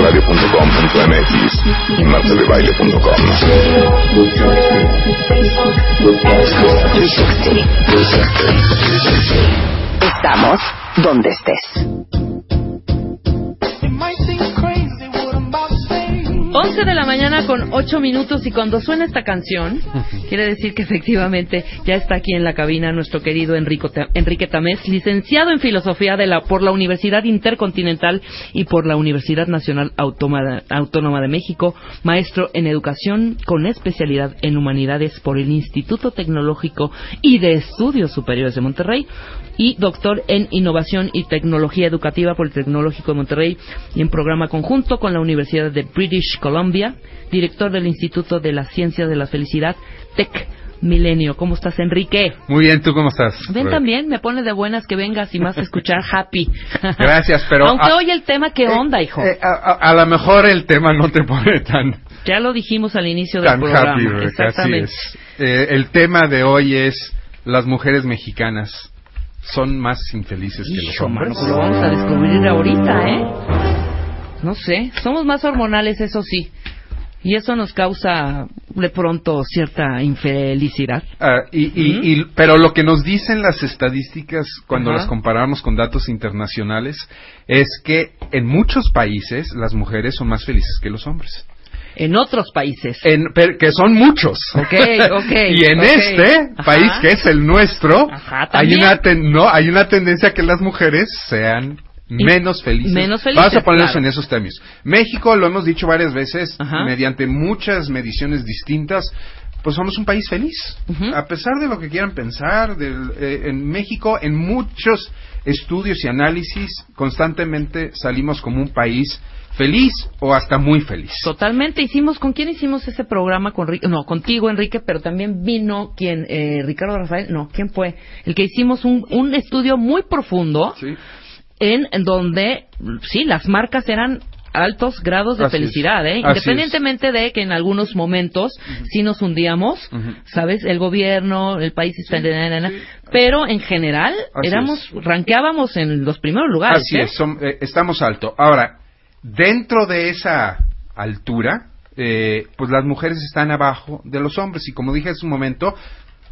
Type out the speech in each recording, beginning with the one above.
wradio.com.mx y martadebaile.com. Estamos donde estés. 11 de la mañana con 8 minutos y cuando suena esta canción, quiere decir que efectivamente ya está aquí en la cabina nuestro querido Enrico, Enrique Tamés, licenciado en Filosofía de la, por la Universidad Intercontinental y por la Universidad Nacional Autónoma de México, maestro en Educación con especialidad en Humanidades por el Instituto Tecnológico y de Estudios Superiores de Monterrey y doctor en Innovación y Tecnología Educativa por el Tecnológico de Monterrey y en programa conjunto con la Universidad de British Columbia, director del Instituto de la Ciencia de la Felicidad, TEC Milenio. ¿Cómo estás, Enrique? Muy bien, ¿tú cómo estás? Ven también, me pone de buenas que vengas y más a escuchar Happy. Gracias, pero... Aunque hoy el tema, ¿qué onda, hijo? Eh, a, lo mejor el tema no te pone tan... Ya lo dijimos al inicio del programa. Happy, Exactamente. Eh, el tema de hoy es las mujeres mexicanas son más infelices que los hombres. Pues lo vamos a descubrir ahorita, ¿eh? No sé, somos más hormonales, eso sí. Y eso nos causa de pronto cierta infelicidad. Ah, y, pero lo que nos dicen las estadísticas cuando las comparamos con datos internacionales es que en muchos países las mujeres son más felices que los hombres en otros países. que son muchos. y en este país, que es el nuestro, hay, una no, hay una tendencia que las mujeres sean menos felices. Menos felices. Vamos a ponernos en esos términos. México, lo hemos dicho varias veces, mediante muchas mediciones distintas, pues somos un país feliz. A pesar de lo que quieran pensar, eh, en México, en muchos estudios y análisis, constantemente salimos como un país feliz o hasta muy feliz. Totalmente. Hicimos, ¿con quién hicimos ese programa? Con, no, contigo, Enrique, pero también vino quien, eh, Ricardo Rafael, no, ¿quién fue? El que hicimos un, un estudio muy profundo en, donde, sí, las marcas eran altos grados de felicidad, ¿eh? Independientemente de que en algunos momentos sí nos hundíamos, ¿sabes? El gobierno, el país está... Pero en general éramos, ranqueábamos en los primeros lugares. Así ¿eh? es, eh, estamos alto. Ahora, Dentro de esa altura, eh, pues las mujeres están abajo de los hombres y como dije hace un momento,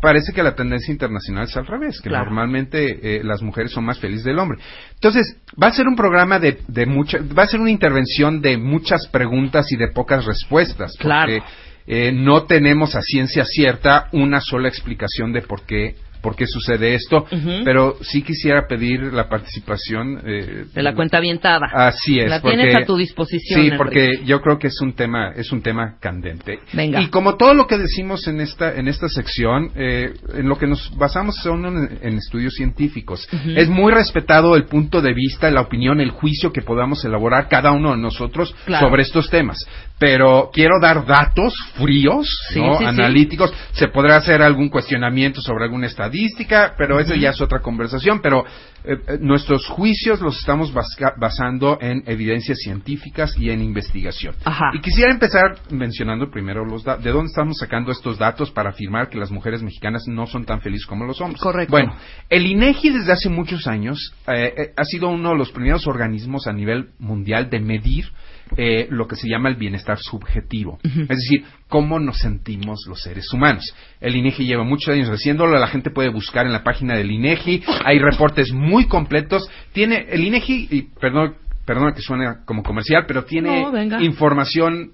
parece que la tendencia internacional es al revés, que normalmente eh, las mujeres son más felices del hombre. Entonces, va a ser un programa de, de mucha, va a ser una intervención de muchas preguntas y de pocas respuestas. Porque, eh, no tenemos a ciencia cierta una sola explicación de por qué por qué sucede esto, pero sí quisiera pedir la participación eh, de la cuenta avientada. Así es. La tienes a tu disposición. Sí, porque yo creo que es un tema es un tema candente. Venga. Y como todo lo que decimos en esta en esta sección, eh, en lo que nos basamos son en, estudios científicos. Es muy respetado el punto de vista, la opinión, el juicio que podamos elaborar cada uno de nosotros sobre estos temas. Pero quiero dar datos fríos, analíticos. Se podrá hacer algún cuestionamiento sobre alguna estadística pero esa ya es otra conversación, pero eh, eh, nuestros juicios los estamos basando en evidencias científicas y en investigación. Y quisiera empezar mencionando primero los de dónde estamos sacando estos datos para afirmar que las mujeres mexicanas no son tan felices como los hombres. Correcto. Bueno, el INEGI desde hace muchos años eh, ha sido uno de los primeros organismos a nivel mundial de medir eh, lo que se llama el bienestar subjetivo. Es decir, cómo nos sentimos los seres humanos. El INEGI lleva muchos años haciéndolo, la gente puede buscar en la página del INEGI, hay reportes muy completos. Tiene el INEGI, y perdón perdona que suene como comercial, pero tiene No, información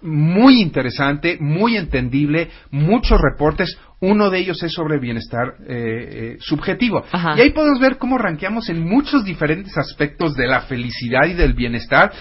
muy interesante, muy entendible, muchos reportes. Uno de ellos es sobre bienestar eh, eh, subjetivo. Ajá. Y ahí podemos ver cómo ranqueamos en muchos diferentes aspectos de la felicidad y del bienestar.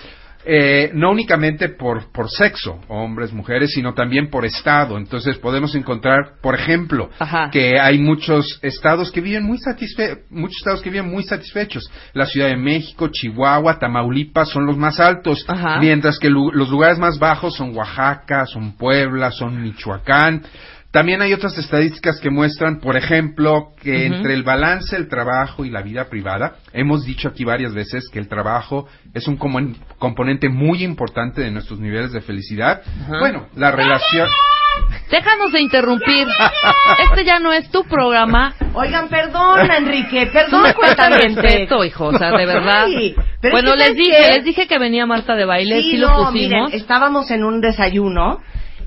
Eh, no únicamente por, por sexo, hombres, mujeres, sino también por estado. Entonces podemos encontrar, por ejemplo, Ajá. que hay muchos estados que viven muy satisfe muchos estados que viven muy satisfechos. La Ciudad de México, Chihuahua, Tamaulipas son los más altos, Ajá. mientras que lu- los lugares más bajos son Oaxaca, son Puebla, son Michoacán. También hay otras estadísticas que muestran, por ejemplo, que entre el balance, el trabajo y la vida privada, hemos dicho aquí varias veces que el trabajo es un como- componente muy importante de nuestros niveles de felicidad. Bueno, la relación... Déjanos de interrumpir. Este ya no es tu programa. Oigan, perdón, Enrique, perdón, cuentavientes. respeto, hijo, o sea, de verdad. Pero bueno, es que les ¿sabes dije, qué? les dije que venía Marta de baile, sí, lo no, pusimos. miren, estábamos en un desayuno,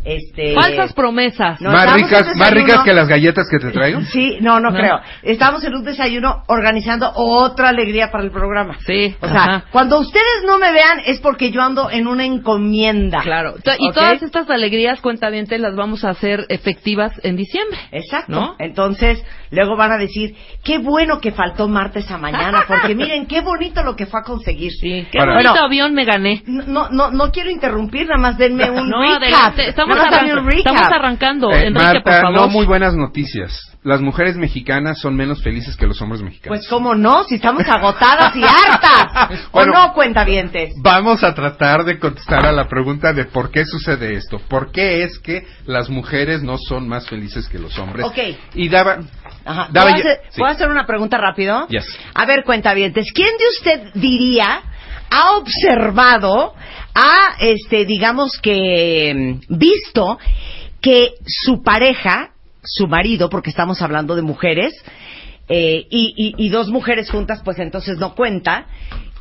este... Falsas promesas. No, más ricas, más ricas que las galletas que te traigo. Sí, no, no, No. creo. Estábamos en un desayuno organizando otra alegría para el programa. Sí, O sea, ajá. cuando ustedes no me vean es porque yo ando en una encomienda. Claro. To- Y todas estas alegrías, cuentavientes, las vamos a hacer efectivas en diciembre. Exacto. ¿No? Entonces, luego van a decir, qué bueno que faltó Marta esa mañana, porque miren, qué bonito lo que fue a conseguir. Sí. Qué Para- bonito Bueno. avión me gané. No, no, no quiero interrumpir, nada más denme un No, recap. adelante. Estamos, Estamos arrancando. Eh, Enrique, Marta, por favor. no muy buenas noticias. Las mujeres mexicanas son menos felices que los hombres mexicanos. Pues cómo no, si estamos agotadas y hartas. Bueno. ¿O no, cuentavientes? Vamos a tratar de contestar a la pregunta de por qué sucede esto. ¿Por qué es que las mujeres no son más felices que los hombres? Ok. Y daba... Ajá. daba ¿Puedo, ya- hacer, sí. puedo hacer una pregunta rápido? Yes. A ver, cuentavientes, ¿quién de usted diría ha observado, ha, este, digamos que mm, visto que su pareja, su marido, porque estamos hablando de mujeres, eh, y, y- y dos mujeres juntas, pues entonces no cuenta.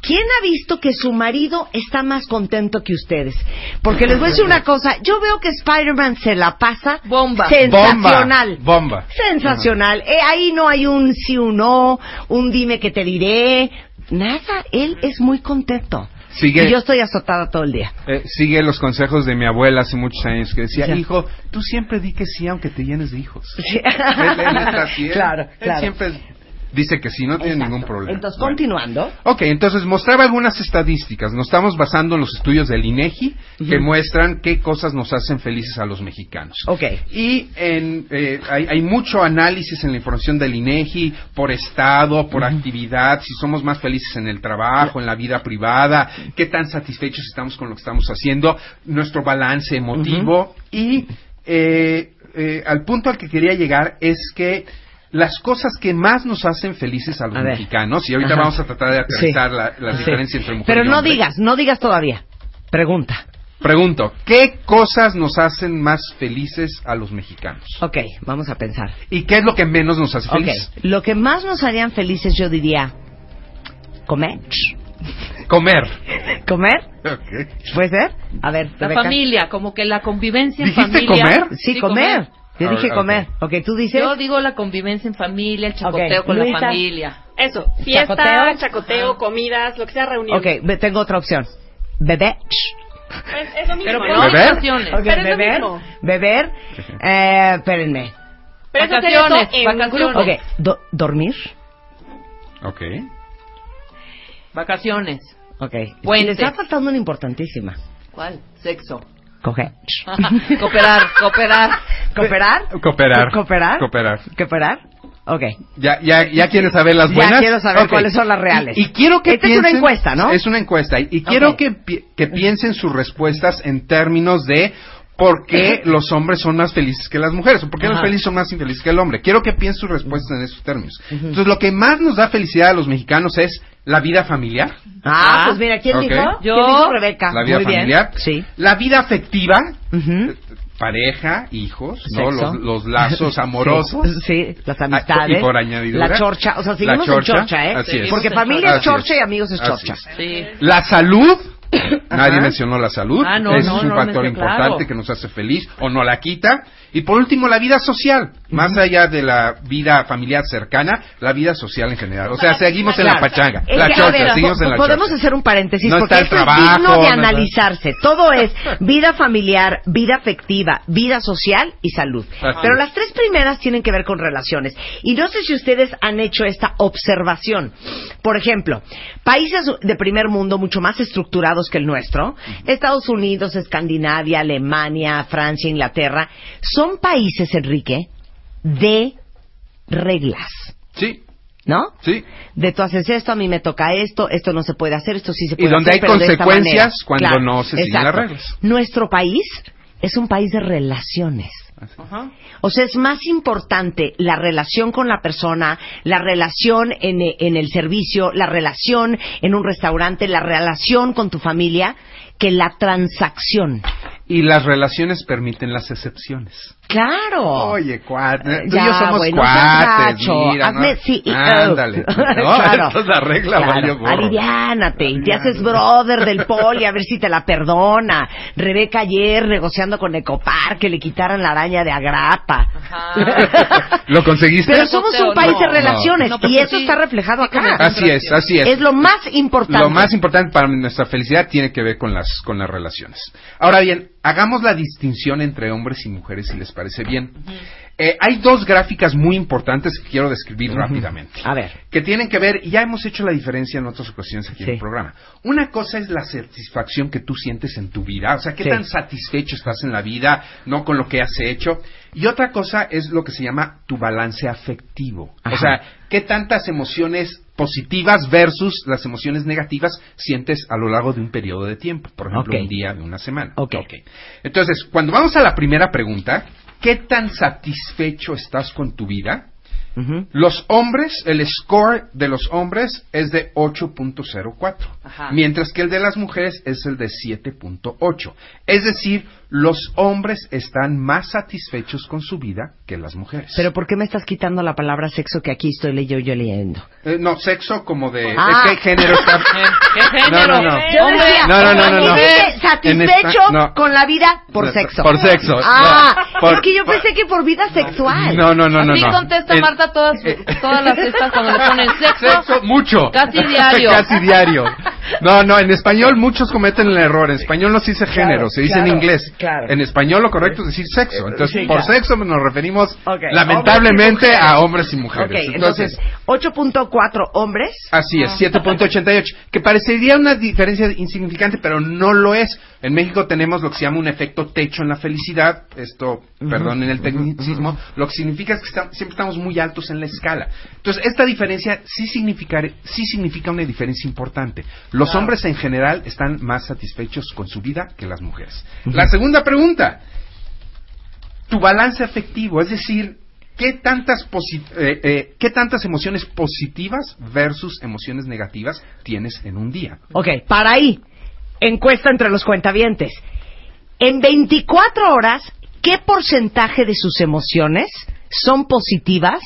¿Quién ha visto que su marido está más contento que ustedes? Porque les voy a decir una cosa, yo veo que Spider-Man se la pasa Bomba. sensacional. Bomba. Bomba. Sensacional. Eh, ahí no hay un sí o no, un dime que te diré. Nada, él es muy contento. Sigue- Y yo estoy azotada todo el día. Eh, sigue los consejos de mi abuela hace muchos años que decía, Ya. hijo, tú siempre di que sí aunque te llenes de hijos. Sí. Él- él es así, él- claro, claro. siempre dice que sí, no tiene Exacto. ningún problema. Entonces, Bueno. continuando. Ok, entonces mostraba algunas estadísticas. Nos estamos basando en los estudios del INEGI que muestran qué cosas nos hacen felices a los mexicanos. Ok. Y en, eh, hay, hay mucho análisis en la información del INEGI por estado, por actividad, si somos más felices en el trabajo, en la vida privada, qué tan satisfechos estamos con lo que estamos haciendo, nuestro balance emotivo y eh, eh, al punto al que quería llegar es que las cosas que más nos hacen felices a los A mexicanos, y ahorita Ajá. vamos a tratar de aterrizar Sí. la, la Sí. diferencia entre mujer Pero y no hombre. digas, no digas todavía. Pregunta. Pregunto, ¿qué cosas nos hacen más felices a los mexicanos? Ok, vamos a pensar. ¿Y qué es lo que menos nos hace felices? lo que más nos harían felices yo diría comer. Comer. ¿Comer? Ok. ¿Puede ser? A ver, La Rebeca. familia, como que la convivencia en ¿Dijiste familia. comer? Sí, comer. Yo Ah, dije comer. Ok, tú dices. Yo digo la convivencia en familia, el chacoteo Ok, con Luisa. la familia. Eso, fiesta, ¿Chacoteo? chacoteo, comidas, lo que sea reunión. Ok, tengo otra opción. Bebé. Es, es lo mismo, Pero ¿no? ¿Beber? vacaciones. Ok, Pero es lo beber. mismo. Beber. Eh, espérenme. Pero es hacer Vacaciones, eso en vacaciones. grupo. Ok, do- dormir. Ok. Vacaciones. Ok. Puente. Le está faltando una importantísima. ¿Cuál? Sexo. Coger. cooperar, cooperar. ¿Cooperar? Cooperar. ¿Cooperar? Cooperar. ¿Cooperar? Ok. ¿Ya, ya, ya quieres saber las Ya buenas? quiero saber Ok. cuáles son las reales. Y, y quiero que Esta es una piensen- encuesta, ¿no? Es una encuesta. Y, y quiero Ok. que, pi- que piensen sus respuestas en términos de por qué los hombres son más felices que las mujeres, o por qué los Ajá. felices son más infelices que el hombre. Quiero que piensen sus respuestas en esos términos. Entonces, lo que más nos da felicidad a los mexicanos es la vida familiar, Ah, Ah. pues mira, ¿quién dijo? Yo. ¿Quién dijo Rebeca? la vida Muy bien. familiar, Sí. la vida afectiva, pareja, hijos, ¿no? Los, los lazos amorosos. Sí, sí, las Ah, amistades. y por añadidura. La chorcha. O sea, seguimos La chorcha, en chorcha, ¿eh? así es. Porque familia es chorcha y amigos es chorcha. es. Sí. La salud, Nadie mencionó la salud. Ah, no, Ese no, es un no factor importante claro. que nos hace feliz o no la quita. Y por último, la vida social. Más allá de la vida familiar cercana, la vida social en general. O sea, seguimos en la pachanga. Es La que, a chorcha, ver, seguimos en la podemos hacer un paréntesis No porque está el esto trabajo, es digno no de está- analizarse. Todo es vida familiar, vida afectiva, vida social y salud. Así Pero las tres primeras tienen que ver con relaciones. Y no sé si ustedes han hecho esta observación. Por ejemplo, países de primer mundo mucho más estructurados que el nuestro, Estados Unidos, Escandinavia, Alemania, Francia, Inglaterra, son países, Enrique, de reglas. Sí, ¿No? sí. de tú haces esto, a mí me toca esto, esto no se puede hacer, esto sí se Y puede donde hacer. hay pero de esta consecuencias manera. cuando Claro, no se siguen las reglas. Nuestro país es un país de relaciones. Ajá. O sea, es más importante la relación con la persona, la relación en, en el servicio, la relación en un restaurante, la relación con tu familia, que la transacción. Y las relaciones permiten las excepciones. Claro. Oye, cuate, tú Ya, y yo somos no seas cuates, mira, ¿no? Hazme CEO. Ándale. No, Claro. esto es la regla, Claro. Aliviánate y te haces brother del poli a ver si te la perdona. Rebeca ayer negociando con Ecopar que le quitaran la araña de agrapa. ¿Lo conseguiste? Pero somos un país de No, relaciones no, y eso sí- está reflejado sí acá. Así es, así es. Es lo más importante. Lo más importante para nuestra felicidad tiene que ver con las, con las relaciones. Ahora bien, hagamos la distinción entre hombres y mujeres si les parece bien. Eh, hay dos gráficas muy importantes que quiero describir rápidamente. A ver. Que tienen que ver, y ya hemos hecho la diferencia en otras ocasiones aquí en el programa. Una cosa es la satisfacción que tú sientes en tu vida, o sea, qué Sí. tan satisfecho estás en la vida, no con lo que has hecho. Y otra cosa es lo que se llama tu balance afectivo. Ajá. O sea, qué tantas emociones positivas versus las emociones negativas sientes a lo largo de un periodo de tiempo, por ejemplo, un día, de una semana. Ok. Entonces, cuando vamos a la primera pregunta, ¿qué tan satisfecho estás con tu vida? Los hombres, el score de los hombres es de 8.04, Ajá. mientras que el de las mujeres es el de 7.8. Es decir, los hombres están más satisfechos con su vida que las mujeres. Pero ¿por qué me estás quitando la palabra sexo que aquí estoy yo, yo leyendo? Eh, no, sexo como de... Ah. Es que hay género está... ¿Qué género? No, no, no. Decía, No, no, no, no, no. satisfecho esta- no. con la vida por sexo. por sexo, Ah, no, por- es que yo por- pensé que por vida sexual. No, no, no, no. Así no. contesta El- Marta todas, todas las estas cuando le ponen sexo. Sexo, mucho. Casi diario. Casi diario. No, no, en español muchos cometen el error. En español no se dice género, se dice claro, en inglés. Claro. En español lo correcto es decir sexo. Entonces, Sí, por claro. sexo nos referimos Ok, lamentablemente hombres a hombres y mujeres. Ok, entonces, 8.4 hombres. Así es, 7.88, que parecería una diferencia insignificante, pero no lo es. En México tenemos lo que se llama un efecto techo en la felicidad, esto, perdón, en el tecnicismo, lo que significa es que está- siempre estamos muy altos en la escala. Entonces, esta diferencia sí significa, sí significa una diferencia importante. Los hombres en general están más satisfechos con su vida que las mujeres. La segunda pregunta, tu balance afectivo, es decir, ¿qué tantas, posi- eh, eh, ¿qué tantas emociones positivas versus emociones negativas tienes en un día? Ok, para ahí. Encuesta entre los cuentavientes. En 24 horas, ¿qué porcentaje de sus emociones son positivas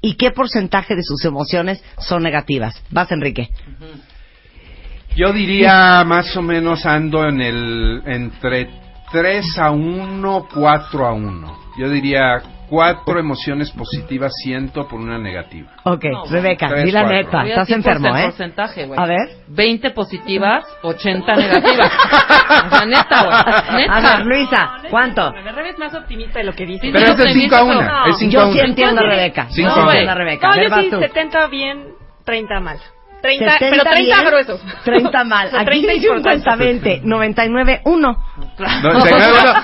y qué porcentaje de sus emociones son negativas? Vas, Enrique. Yo diría más o menos ando en el entre 3 a 1, 4 a 1. Yo diría cuatro emociones positivas siento por una negativa. Ok, Rebeca, Tres, di la cuatro. neta. Voy a Estás enfermo, ¿eh? porcentaje, güey. A ver. 20 positivas, 80 negativas. o sea, neta, güey. Neta. A ver, Luisa, ¿cuánto? Me revés más optimista de lo que dice. Pero es de optimista, 5 a 1. pero- Es 5 a Yo 1. sí entiendo a Rebeca. Yo no. entiendo a Rebeca. No, yo sí, tú. 70 bien, 30 mal. 30, 70 pero 30 bien, gruesos. 30 mal. O sea, Aquí 30 dice un importantes. cuentavente. 99, 1. No, te- no,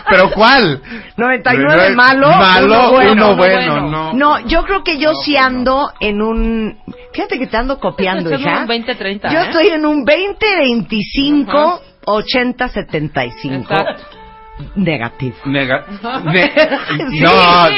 ¿Pero cuál? 99 malo, Malo, uno bueno. uno bueno, bueno. no. No, yo creo que yo sí ando en un... Fíjate que te ando copiando, hija. un 20-30, Yo ¿eh? estoy en un 20-25, 80-75. Exacto. Negativo. Nega- ne- Sí, no,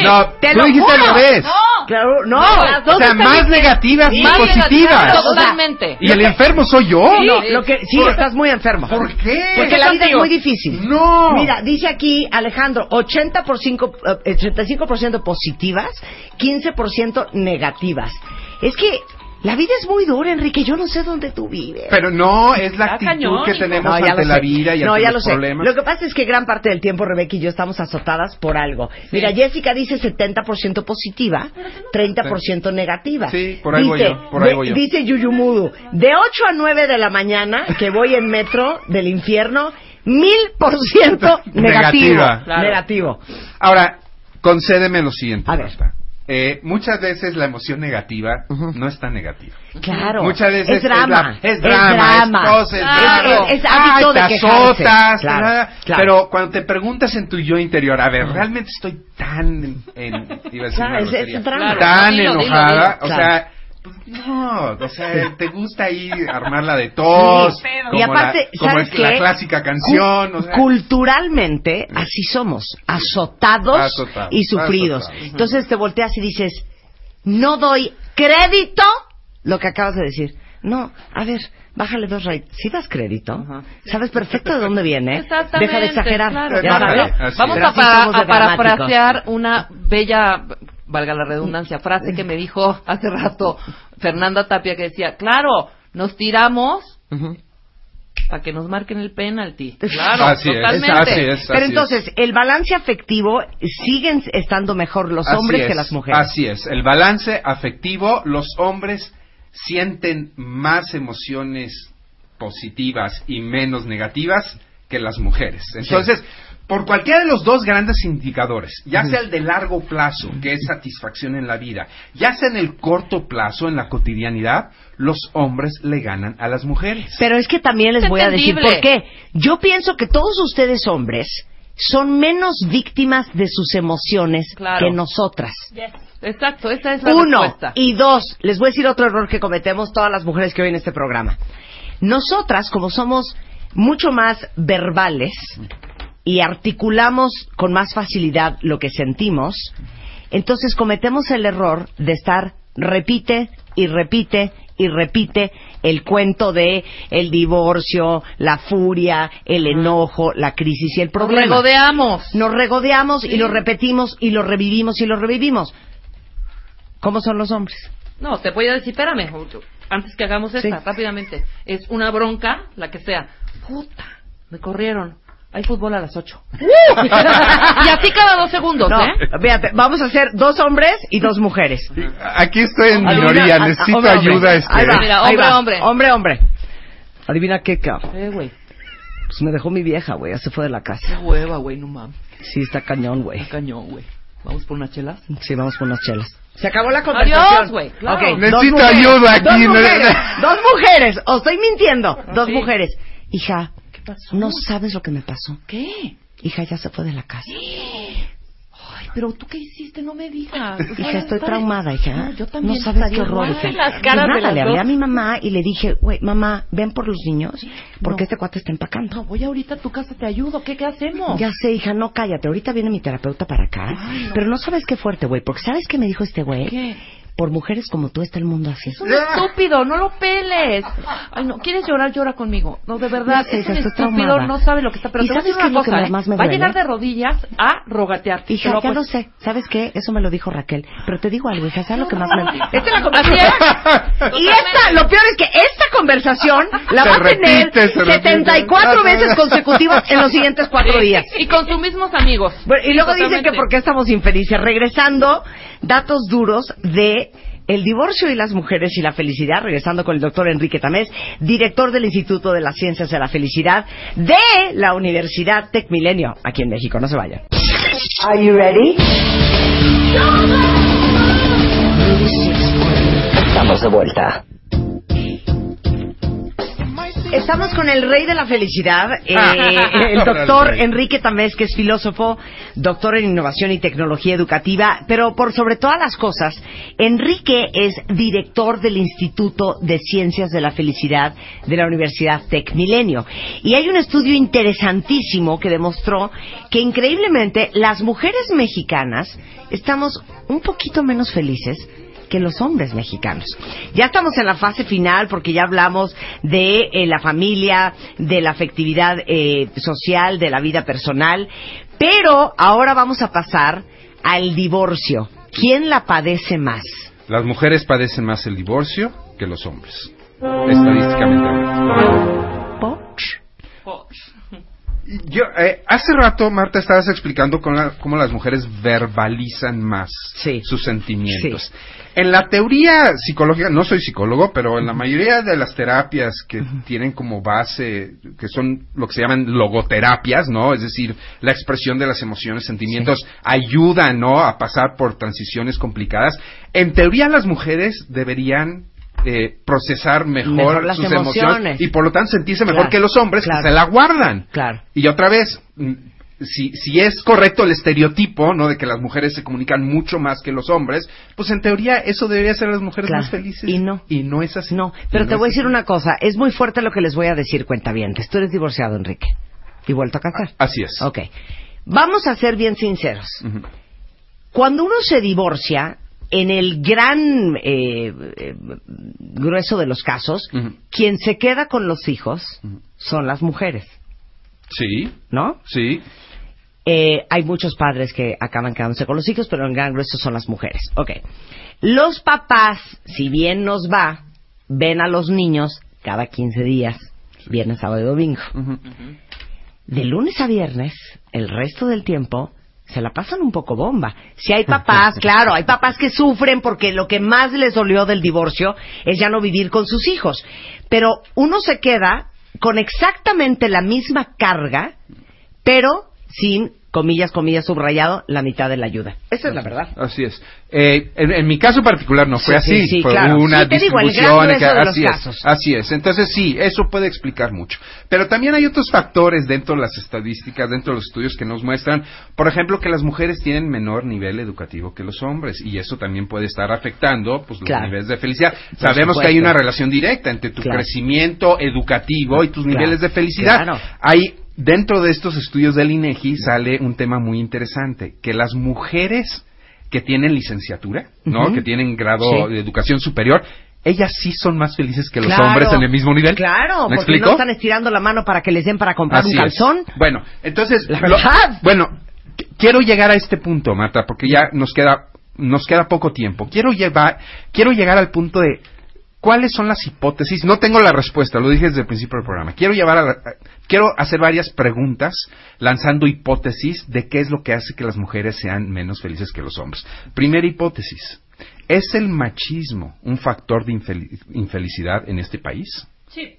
no, te tú lo dijiste al revés. Claro, no. las dos O sea, más negativas Sí, y más positivas. Totalmente. Y el enfermo soy yo. No, lo que, sí, estás muy enfermo. ¿Por qué? Porque la vida es muy difícil. No. Mira, dice aquí Alejandro, 80 por cinco, eh, 85% positivas, 15% negativas. Es que La vida es muy dura, Enrique. Yo no sé dónde tú vives. Pero no, es la Está actitud cañón, que tenemos No, ante la sé. vida y no, ante ya los lo sé. problemas. Lo que pasa es que gran parte del tiempo Rebeca y yo estamos azotadas por algo. Mira, Jessica dice 70% positiva, 30% negativa. Sí, por ahí voy dice, yo, por ahí de- voy yo. Dice Yuyumudu, de 8 a 9 de la mañana que voy en metro del infierno, mil por ciento negativo. Negativa. Claro. Negativo. Ahora, concédeme lo siguiente, A ver. Marta. Eh, muchas veces la emoción negativa no es tan negativa. Claro. Muchas veces es drama. es, la- es drama, es cosa, es Claro. drama. Es- es hábito Ay, de te quejarse. azotas, Claro, nada. claro. Pero cuando te preguntas en tu yo interior, a ver, realmente estoy tan en, en- iba a decir Claro, una es- es grosería, drama. tan Dilo, dilo, enojada, dilo. o Claro. sea, no, o sea, te gusta ahí armarla de tos, Sí. como Y aparte, la, como ¿sabes el- la clásica canción, Cu- o sea, Culturalmente, así somos, azotados Azotados, y sufridos. azotados. Entonces te volteas y dices, no doy crédito lo que acabas de decir. No, a ver, bájale dos rayitas. Si das crédito, sabes perfecto de dónde viene. Exactamente, Deja de exagerar. claro. ya Claro. sabes. Así Vamos a, para- a parafrasear una bella, valga la redundancia, frase que me dijo hace rato Fernanda Tapia que decía, claro, nos tiramos para que nos marquen el penalti. Claro, Así es, totalmente. así es. Pero entonces, el balance afectivo siguen estando mejor los Así hombres que las mujeres. Así es, el balance afectivo, los hombres sienten más emociones positivas y menos negativas que las mujeres. Entonces, por cualquiera de los dos grandes indicadores, ya sea el de largo plazo, que es satisfacción en la vida, ya sea en el corto plazo, en la cotidianidad, los hombres le ganan a las mujeres. Pero es que también les Es voy a decir por qué. Yo pienso que todos ustedes hombres son menos víctimas de sus emociones Claro. que nosotras. Exacto, esa es la Uno. respuesta. Y dos, les voy a decir otro error que cometemos todas las mujeres que oyen este programa. Nosotras, como somos mucho más verbales y articulamos con más facilidad lo que sentimos, entonces cometemos el error de estar repite y repite y repite el cuento de el divorcio, la furia, el enojo, la crisis y el Nos problema. regodeamos. Nos regodeamos y lo repetimos y lo revivimos y lo revivimos. ¿Cómo son los hombres? No, te voy a decir, espérame, antes que hagamos esta, Sí. rápidamente. Es una bronca, la que sea. Puta, me corrieron. Hay fútbol a las 8. y así cada dos segundos, No, ¿eh? fíjate, vamos a hacer dos hombres y dos mujeres. Aquí estoy en Adivina- minoría, ah, necesito hombre, hombre. ayuda. Este, Ahí va, Mira, ahí hombre, va. hombre. Hombre, hombre. Adivina qué, cabrón. Eh, güey. Pues me dejó mi vieja, güey, ya se fue de la Qué casa. hueva, güey, no mames. Sí, está cañón, güey. Qué cañón, güey. Vamos por unas chelas. Sí, vamos por unas chelas. Se acabó la conversación. Adiós, güey, claro. Ok, dos Necesito mujeres, ayuda aquí, Dos mujeres, dos mujeres. O estoy mintiendo. Dos Sí. mujeres. Hija, ¿Qué pasó? no sabes lo que me pasó. ¿Qué? Hija, ya se fue de la casa. Ay, pero tú qué hiciste, no me digas. Hija, estoy traumada, hija. No, yo también No sabes qué horror, hija. Las caras Pues de nada, las le hablé dos. a mi mamá y le dije, güey, mamá, ven por los niños, porque No. este cuate está empacando. No, voy ahorita a tu casa, te ayudo. ¿Qué, qué hacemos? Ya sé, hija, no cállate. Ahorita viene mi terapeuta para acá. Pero no sabes qué fuerte, güey. Porque ¿sabes qué me dijo este güey? ¿Qué? Por mujeres como tú está el mundo así. Es un estúpido, no lo peles. Ay, no, ¿quieres llorar? Llora conmigo. No, de verdad, sé, es un estúpido, traumada. no sabe lo que está. Pero ¿Y te sabes qué una lo que cosa, más me ¿eh? Va a llegar de rodillas a rogatear. Hija, ya apuesto. lo sé. ¿Sabes qué? Eso me lo dijo Raquel. Pero te digo algo, hija. ¿Sabes lo que más me... Esta es la conversación. Y esta, lo peor es que esta conversación la Se va a tener repite, se repite. 74 veces consecutivas en los siguientes cuatro días. Y con sus mismos amigos. Bueno, y luego dicen que porque estamos infelices. Regresando, datos duros de el divorcio y las mujeres y la felicidad, regresando con el doctor Enrique Tamés, director del Instituto de las Ciencias de la Felicidad de la Universidad Tec Milenio, aquí en México. No se vayan. Are you ready? Estamos de vuelta. Estamos con el rey de la felicidad, eh, Ah. el doctor el rey. Enrique Tamés, que es filósofo, doctor en innovación y tecnología educativa, pero por sobre todas las cosas, Enrique es director del Instituto de Ciencias de la Felicidad de la Universidad Tec Milenio. Y hay un estudio interesantísimo que demostró que increíblemente las mujeres mexicanas estamos un poquito menos felices que los hombres mexicanos. Ya estamos en la fase final porque ya hablamos de eh, la familia, de la afectividad eh, social, de la vida personal, pero ahora vamos a pasar al divorcio. ¿Quién la padece más? Las mujeres padecen más el divorcio que los hombres. Estadísticamente hablando. Yo, eh, hace rato, Marta, estabas explicando cómo, la- cómo las mujeres verbalizan más sus sentimientos. En la teoría psicológica, no soy psicólogo, pero en la mayoría de las terapias que tienen como base, que son lo que se llaman logoterapias, ¿no? Es decir, la expresión de las emociones, sentimientos, ayudan, ¿no? A pasar por transiciones complicadas. En teoría, las mujeres deberían eh, procesar mejor, Mejor las sus emociones. emociones y por lo tanto sentirse mejor Claro, que los hombres claro. que se la guardan. Claro. Y otra vez, mm, si, si es correcto el estereotipo, ¿no? De que las mujeres se comunican mucho más que los hombres, pues en teoría eso debería hacer a las mujeres Claro. más felices. Y no. Y no es así. No, pero te voy a decir así. una cosa. Es muy fuerte lo que les voy a decir, cuentavientes. Tú eres divorciado, Enrique. Y vuelto a casar. Así es. Ok. Vamos a ser bien sinceros. Cuando uno se divorcia, en el gran eh, eh, grueso de los casos, quien se queda con los hijos son las mujeres, Sí, ¿no? sí. Eh, hay muchos padres que acaban quedándose con los hijos, pero en gran grueso son las mujeres. Ok. Los papás, si bien nos va, ven a los niños cada 15 días, viernes, sábado y domingo. De lunes a viernes, el resto del tiempo, se la pasan un poco bomba. Si hay papás, claro, hay papás que sufren porque lo que más les dolió del divorcio es ya no vivir con sus hijos. Pero uno se queda con exactamente la misma carga, pero sin, comillas, comillas, subrayado, la mitad de la ayuda. Esa es la verdad. Así es. Eh, en, en mi caso particular no fue Sí, sí, así, sí, fue claro. una digo, distribución. de los así es, casos. así es. Entonces sí, eso puede explicar mucho. Pero también hay otros factores dentro de las estadísticas, dentro de los estudios que nos muestran, por ejemplo, que las mujeres tienen menor nivel educativo que los hombres y eso también puede estar afectando pues los Claro. niveles de felicidad. Por Sabemos que hay una relación directa entre tu Claro. crecimiento educativo y tus Claro, niveles de felicidad. claro. Hay dentro de estos estudios del INEGI sale un tema muy interesante, que las mujeres que tienen licenciatura, ¿no? Que tienen grado Sí. de educación superior, ellas sí son más felices que los Claro. hombres en el mismo nivel. Claro, ¿Me porque explico? no están estirando la mano para que les den para comprar Así un es. calzón. Bueno, entonces, La lo- bueno, qu- quiero llegar a este punto, Marta, porque ya nos queda nos queda poco tiempo. Quiero llevar quiero llegar al punto de ¿Cuáles son las hipótesis? No tengo la respuesta, lo dije desde el principio del programa. Quiero llevar a la- quiero hacer varias preguntas lanzando hipótesis de qué es lo que hace que las mujeres sean menos felices que los hombres. Primera hipótesis. ¿Es el machismo un factor de infeli- infelicidad en este país? Sí.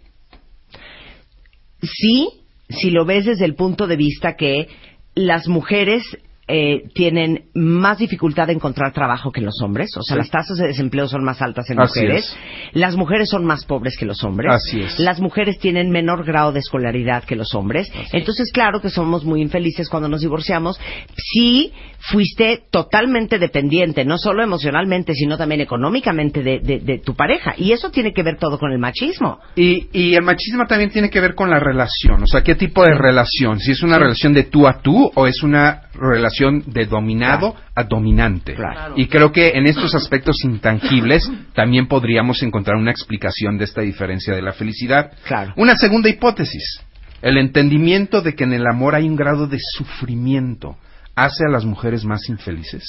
Sí, si lo ves desde el punto de vista que las mujeres eh, tienen más dificultad de encontrar trabajo que los hombres, o sea, Sí. las tasas de desempleo son más altas en Así mujeres, es. las mujeres son más pobres que los hombres, Así es. las mujeres tienen menor grado de escolaridad que los hombres, entonces claro que somos muy infelices cuando nos divorciamos si fuiste totalmente dependiente, no solo emocionalmente, sino también económicamente de, de- de tu pareja, y eso tiene que ver todo con el machismo. Y, y el machismo también tiene que ver con la relación, o sea, ¿qué tipo de relación? Si es una relación de tú a tú o es una relación de dominado a dominante. Claro. Y creo que en estos aspectos intangibles también podríamos encontrar una explicación de esta diferencia de la felicidad. Claro. Una segunda hipótesis, el entendimiento de que en el amor hay un grado de sufrimiento hace a las mujeres más infelices.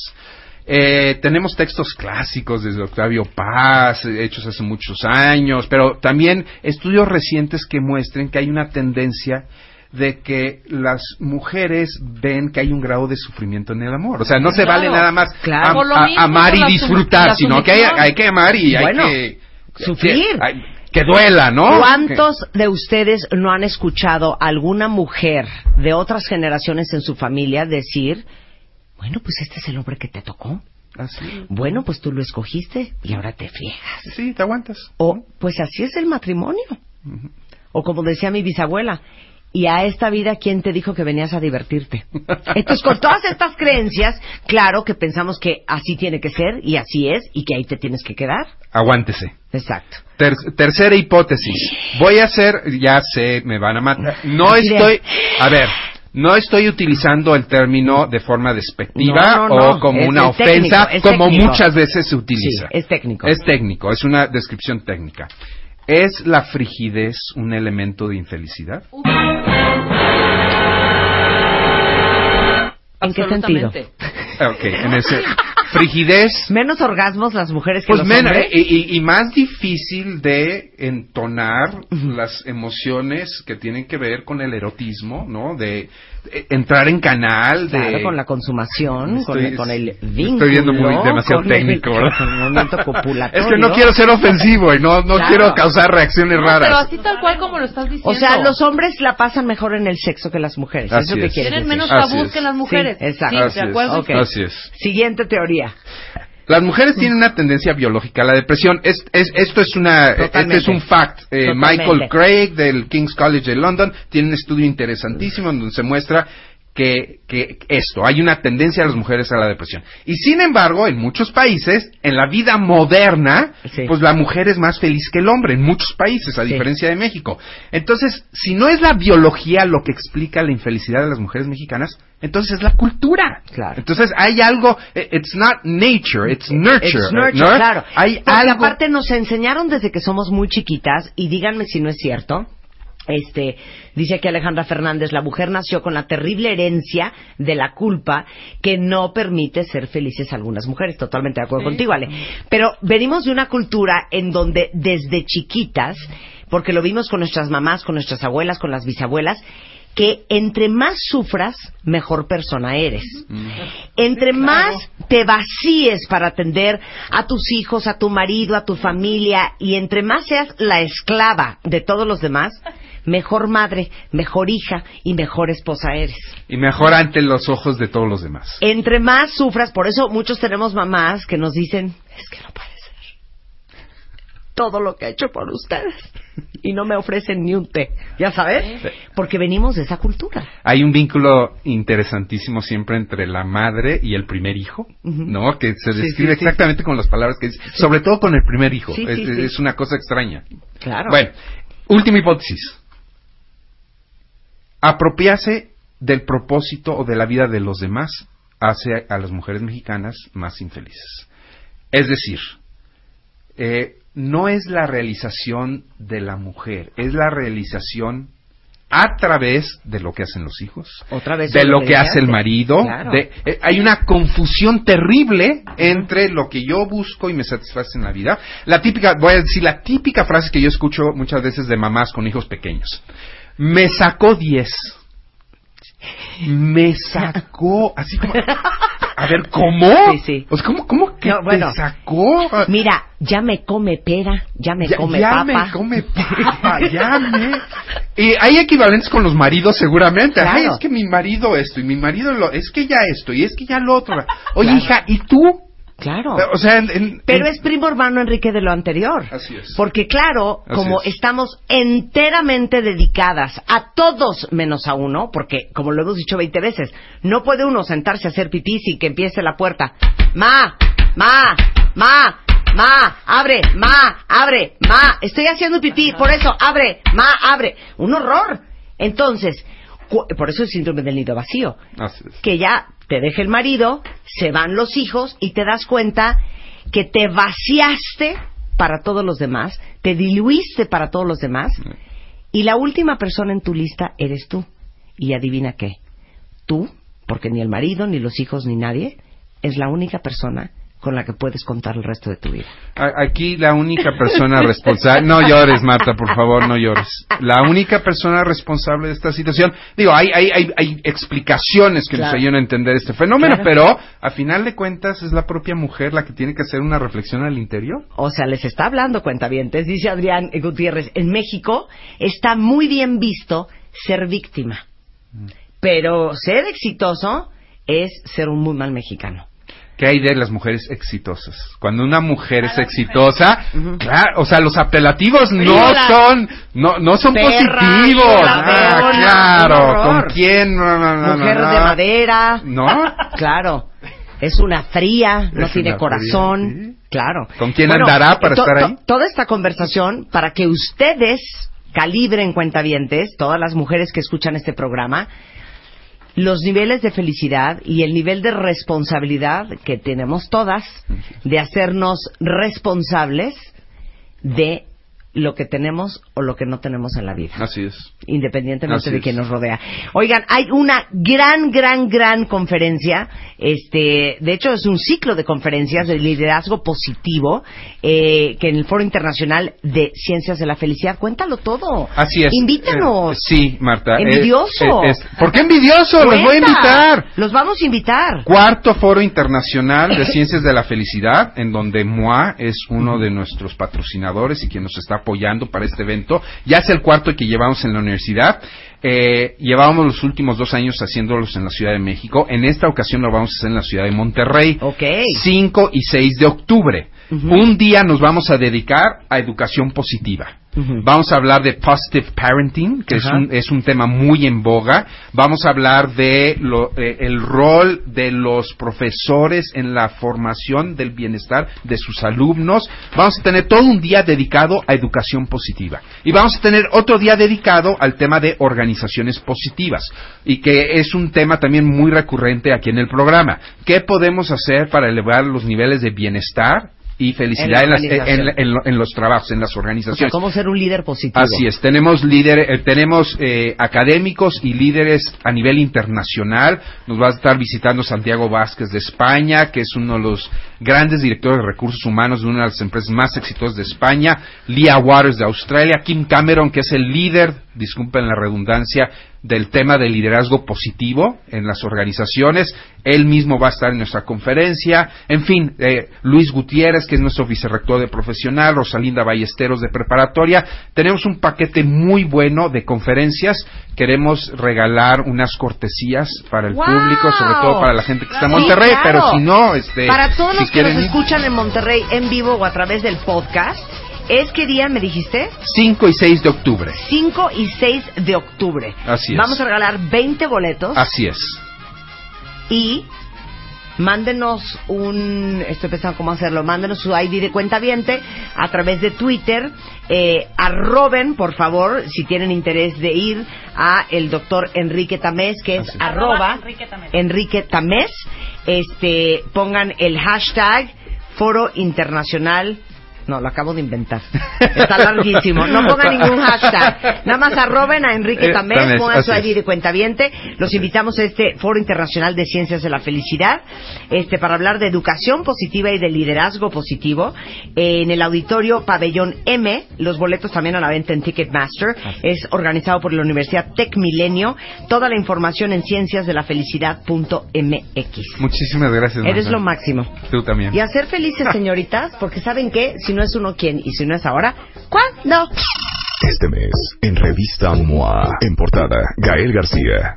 Eh, tenemos textos clásicos desde Octavio Paz, hechos hace muchos años, pero también estudios recientes que muestren que hay una tendencia de que las mujeres ven que hay un grado de sufrimiento en el amor. O sea, no se Claro, vale nada más claro. am- a- amar y disfrutar, sino que hay, que amar y hay que sufrir. Que, hay- que duela, ¿no? ¿Cuántos de ustedes no han escuchado a alguna mujer de otras generaciones en su familia decir, bueno, pues este es el hombre que te tocó? Así. Bueno, pues tú lo escogiste y ahora te friegas. Sí, te aguantas. O, pues así es el matrimonio. O como decía mi bisabuela, y a esta vida, ¿quién te dijo que venías a divertirte? Entonces, con todas estas creencias, claro que pensamos que así tiene que ser y así es y que ahí te tienes que quedar. Aguántese. Exacto. Ter- tercera hipótesis. Voy a hacer, ya sé, me van a matar. No estoy, a ver, no estoy utilizando el término de forma despectiva No, no, o como Es- una es ofensa, como técnico. muchas veces se utiliza. Sí, es técnico. Es técnico, es una descripción técnica. ¿Es la frigidez un elemento de infelicidad? ¿En qué sentido? Ok, en ese. frigidez. Menos orgasmos las mujeres que Pues los men- hombres. eh, y, y más difícil de entonar las emociones que tienen que ver con el erotismo, ¿no? De, eh, entrar en canal, de... Claro, con la consumación, con, Estoy- con el vínculo. estoy viendo muy demasiado con el- técnico, ¿verdad? el. Es que no quiero ser ofensivo y no, no Claro. quiero causar reacciones No, pero raras. así tal cual como lo estás diciendo. O sea, los hombres la pasan mejor en el sexo que las mujeres. Así es lo que es. tienen menos es. que las mujeres. Sí, exacto. Sí, Así de es. acuerdo. Ok. Así es. Siguiente teoría. Las mujeres tienen una tendencia biológica a la depresión. Es, es- esto es una, este es un fact. Eh. Michael Craig del King's College de London tiene un estudio interesantísimo en donde se muestra que, que esto, hay una tendencia a las mujeres a la depresión. Y sin embargo, en muchos países, en la vida moderna, Sí. pues la mujer es más feliz que el hombre, en muchos países, a Sí. diferencia de México. Entonces, si no es la biología lo que explica la infelicidad de las mujeres mexicanas, entonces es la cultura. Claro. Entonces hay algo, eh, it's not nature, it's nurture. It's nurture, ¿no? claro. Hay Porque algo. aparte nos enseñaron desde que somos muy chiquitas, y díganme si no es cierto, este, dice aquí Alejandra Fernández, la mujer nació con la terrible herencia de la culpa que no permite ser felices a algunas mujeres. Totalmente de acuerdo contigo, Ale. Pero venimos de una cultura en donde desde chiquitas, porque lo vimos con nuestras mamás, con nuestras abuelas, con las bisabuelas, que entre más sufras, mejor persona eres. Entre más te vacíes para atender a tus hijos, a tu marido, a tu familia, y entre más seas la esclava de todos los demás, mejor madre, mejor hija y mejor esposa eres. Y mejor ante los ojos de todos los demás. Entre más sufras, por eso muchos tenemos mamás que nos dicen, es que no puede ser. Todo lo que he hecho por ustedes. Y no me ofrecen ni un té. ¿Ya sabes? Porque venimos de esa cultura. Hay un vínculo interesantísimo siempre entre la madre y el primer hijo, ¿no? Que se describe sí, sí. exactamente con las palabras que dice, sobre todo con el primer hijo. Sí, es, sí, sí. es una cosa extraña. Claro. Bueno, última hipótesis. Apropiarse del propósito o de la vida de los demás hace a las mujeres mexicanas más infelices. Es decir, eh, no es la realización de la mujer, es la realización a través de lo que hacen los hijos, Otra vez de lo que hace el obediente. marido. Claro. de- eh, hay una confusión terrible entre lo que yo busco y me satisface en la vida. La típica, voy a decir la típica frase que yo escucho muchas veces de mamás con hijos pequeños. Me sacó 10. Me sacó, así como, a ver, ¿cómo? Sí, sí. O sea, ¿cómo, cómo que No, bueno. te sacó? Mira, ya me come pera, ya me Ya- come ya papa. me come papa, ya me... Y hay equivalentes con los maridos seguramente. Ay, es que mi marido esto, y mi marido lo... Es que ya esto, y es que ya lo otro. Oye, Claro. hija, ¿y tú? Claro. O sea, en- en- Pero en- es primo hermano Enrique de lo anterior. Así es. Porque claro, Así como es. estamos enteramente dedicadas a todos menos a uno, porque como lo hemos dicho 20 veces, no puede uno sentarse a hacer pipí sin que empiece la puerta. Ma, ma, ma, ma, abre, ma, abre, ma, estoy haciendo pipí, por eso, abre, ma, abre. Un horror. Entonces, cu- por eso el síndrome del nido vacío Así es. que ya te deja el marido, se van los hijos y te das cuenta que te vaciaste para todos los demás, te diluiste para todos los demás y la última persona en tu lista eres tú. Y adivina qué, tú, porque ni el marido, ni los hijos, ni nadie, es la única persona con la que puedes contar el resto de tu vida. Aquí la única persona responsable, no llores Marta, por favor, no llores. La única persona responsable de esta situación, digo, hay, hay, hay, hay explicaciones que nos ayudan a entender este fenómeno, Claro. pero a final de cuentas es la propia mujer la que tiene que hacer una reflexión al interior. O sea, les está hablando cuentavientes, dice Adrián Gutiérrez. En México está muy bien visto ser víctima. Pero ser exitoso es ser un muy mal mexicano. ¿Qué hay de las mujeres exitosas? Cuando una mujer es exitosa, claro, o sea, los apelativos no son, no, no son Perra, positivos. Ah, claro. ¿con quién? No, no, no, Mujer no, no. de madera. ¿No? Claro. Es una fría, no Es tiene corazón. fría, sí. Claro. ¿Con quién andará para to- estar to- ahí? Toda esta conversación para que ustedes calibren cuentavientes, todas las mujeres que escuchan este programa, los niveles de felicidad y el nivel de responsabilidad que tenemos todas de hacernos responsables de lo que tenemos o lo que no tenemos en la vida Así es. independientemente Así de quien nos rodea. Oigan, hay una gran, gran, gran conferencia, este, de hecho es un ciclo de conferencias de liderazgo positivo, eh, que en el Foro Internacional de Ciencias de la Felicidad, cuéntalo todo. Así es. Invítanos. Eh, sí, Marta. Envidioso. es- ¿Por qué envidioso? Los voy a invitar. Los vamos a invitar. Cuarto Foro Internacional de Ciencias de la Felicidad, en donde MOA es uno de nuestros patrocinadores y quien nos está apoyando para este evento. Ya es el cuarto que llevamos en la universidad. Eh, llevábamos los últimos dos años haciéndolos en la Ciudad de México. En esta ocasión lo vamos a hacer en la Ciudad de Monterrey. Ok. 5 y 6 de octubre. Un día nos vamos a dedicar a educación positiva. Vamos a hablar de positive parenting, que es un, es un tema muy en boga. Vamos a hablar de lo- eh, el rol de los profesores en la formación del bienestar de sus alumnos. Vamos a tener todo un día dedicado a educación positiva. Y vamos a tener otro día dedicado al tema de organizaciones positivas. Y que es un tema también muy recurrente aquí en el programa. ¿Qué podemos hacer para elevar los niveles de bienestar? Y felicidad en, la las- en- en en los trabajos, en las O sea, organizaciones. cómo ser un líder positivo. Así es, tenemos líderes, eh, tenemos eh, académicos y líderes a nivel internacional. Nos va a estar visitando Santiago Vázquez de España, que es uno de los grandes directores de recursos humanos de una de las empresas más exitosas de España. Leah Waters de Australia, Kim Cameron, que es el líder, disculpen la redundancia, del tema de liderazgo positivo en las organizaciones. Él mismo va a estar en nuestra conferencia. En fin, eh, Luis Gutiérrez, que es nuestro vicerrector de profesional, Rosalinda Ballesteros de preparatoria. Tenemos un paquete muy bueno de conferencias. Queremos regalar unas cortesías para el ¡Wow! público, sobre todo para la gente que está en Sí, Monterrey, claro. pero si no, este, Para todos si los que quieren nos escuchan en Monterrey en vivo o a través del podcast, ¿es qué día me dijiste? 5 y 6 de octubre. 5 y 6 de octubre. Así es. Vamos a regalar 20 boletos Así es. y mándenos un, estoy pensando cómo hacerlo, mándenos su ID de cuenta viente a través de Twitter, eh, arroben, por favor, si tienen interés de ir a el doctor Enrique Tamés, que es arroba Enrique Tamés. Enrique Tamés, este, pongan el hashtag Foro Internacional no, lo acabo de inventar. Está larguísimo. No pongan ningún hashtag. Nada más arroben a Enrique Eh, Tamés, Tamés, pongan su ID de cuentaviente. Los invitamos a este Foro Internacional de Ciencias de la Felicidad este, para hablar de educación positiva y de liderazgo positivo. En el auditorio Pabellón M, los boletos también a la venta en Ticketmaster. Es organizado por la Universidad Tec Milenio. Toda la información en cienciasdelafelicidad.mx. Muchísimas gracias. Eres Marta. lo máximo. Tú también. Y a ser felices, señoritas, porque ¿saben qué? Si no es uno, ¿quién? Y si no es ahora, ¿cuándo? Este mes, en Revista MOA, en portada, Gael García.